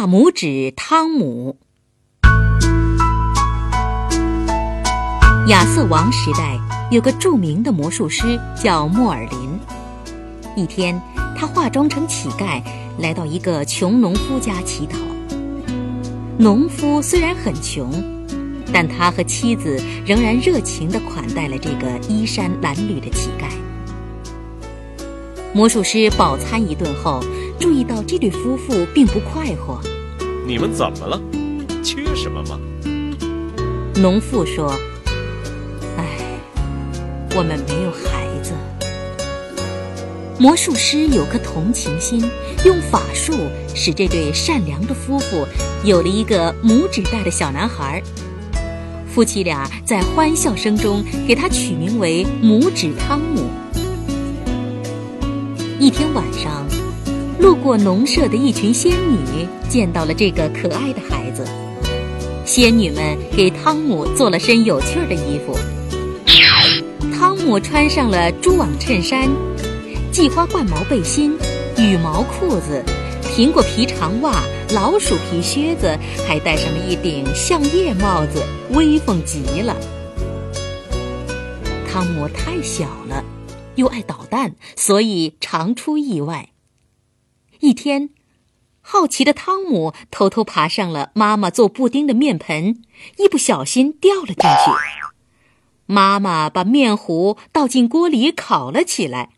大拇指汤姆。亚瑟王时代有个著名的魔术师叫莫尔林。一天，他化妆成乞丐，来到一个穷农夫家乞讨。农夫虽然很穷，但他和妻子仍然热情地款待了这个衣衫褴褛的乞丐。魔术师饱餐一顿后，注意到这对夫妇并不快活。你们怎么了？缺什么吗？农妇说：“唉，我们没有孩子。”魔术师有颗同情心，用法术使这对善良的夫妇有了一个拇指大的小男孩。夫妻俩在欢笑声中给他取名为拇指汤姆。一天晚上，路过农舍的一群仙女见到了这个可爱的孩子。仙女们给汤姆做了身有趣的衣服。汤姆穿上了蛛网衬衫、系花冠毛背心、羽毛裤子、苹果皮长袜、老鼠皮靴子，还戴上了一顶橡叶帽子，威风极了。汤姆太小了。又爱捣蛋，所以常出意外。一天，好奇的汤姆偷偷爬上了妈妈做布丁的面盆，一不小心掉了进去。妈妈把面糊倒进锅里烤了起来，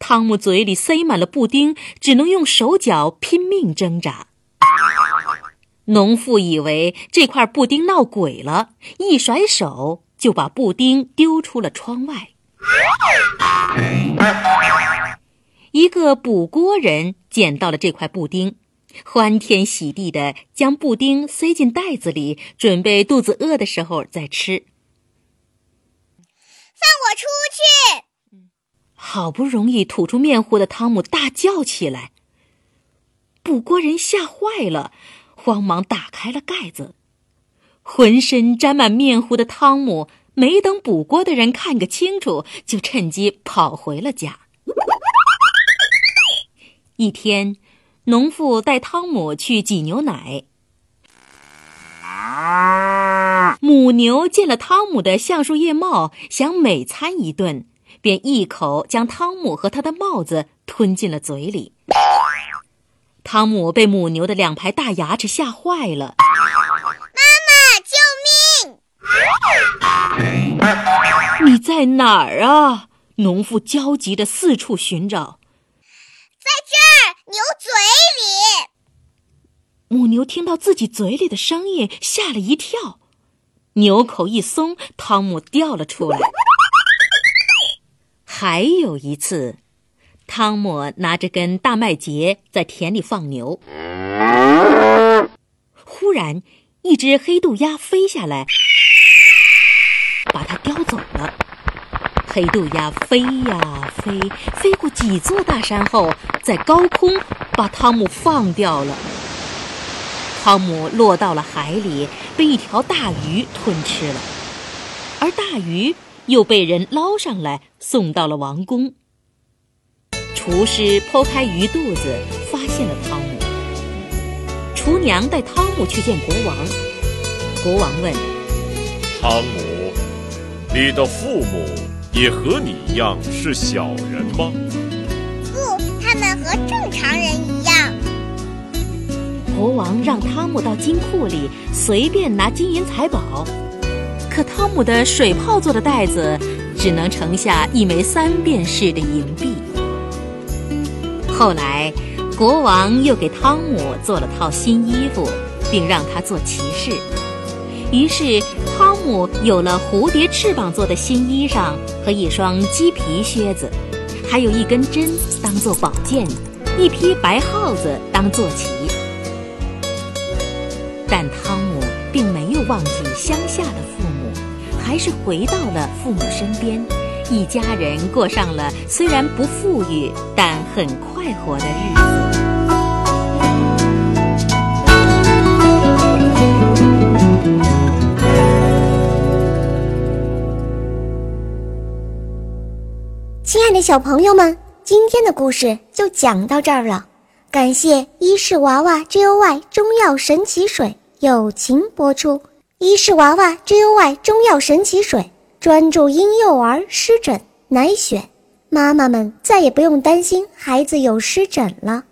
汤姆嘴里塞满了布丁，只能用手脚拼命挣扎。农妇以为这块布丁闹鬼了，一甩手就把布丁丢出了窗外。一个补锅人捡到了这块布丁，欢天喜地的将布丁塞进袋子里，准备肚子饿的时候再吃。放我出去！好不容易吐出面糊的汤姆大叫起来。补锅人吓坏了，慌忙打开了盖子，浑身沾满面糊的汤姆。没等补锅的人看个清楚，就趁机跑回了家。一天，农妇带汤姆去挤牛奶。母牛见了汤姆的橡树叶帽，想美餐一顿，便一口将汤姆和他的帽子吞进了嘴里。汤姆被母牛的两排大牙齿吓坏了。妈妈救命你在哪儿啊？农妇焦急地四处寻找。在这儿，牛嘴里。母牛听到自己嘴里的声音，吓了一跳，牛口一松，汤姆掉了出来。还有一次，汤姆拿着根大麦秸在田里放牛，忽然一只黑豆鸭飞下来。把它叼走了。黑豆鸭飞呀飞，飞过几座大山后，在高空把汤姆放掉了。汤姆落到了海里，被一条大鱼吞吃了，而大鱼又被人捞上来，送到了王宫。厨师剖开鱼肚子，发现了汤姆。厨娘带汤姆去见国王。国王问：“汤姆。”你的父母也和你一样是小人吗？不，他们和正常人一样。国王让汤姆到金库里随便拿金银财宝，可汤姆的水泡做的袋子只能盛下一枚三便士的银币。后来，国王又给汤姆做了套新衣服，并让他做骑士。于是，汤姆有了蝴蝶翅膀做的新衣裳和一双鸡皮靴子，还有一根针当做宝剑，一匹白耗子当坐骑。但汤姆并没有忘记乡下的父母，还是回到了父母身边，一家人过上了虽然不富裕但很快活的日子。亲爱的小朋友们，今天的故事就讲到这儿了。感谢伊氏娃娃 Joy 中药神奇水友情播出。伊氏娃娃 Joy 中药神奇水专注婴幼儿湿疹，奶癣，妈妈们再也不用担心孩子有湿疹了。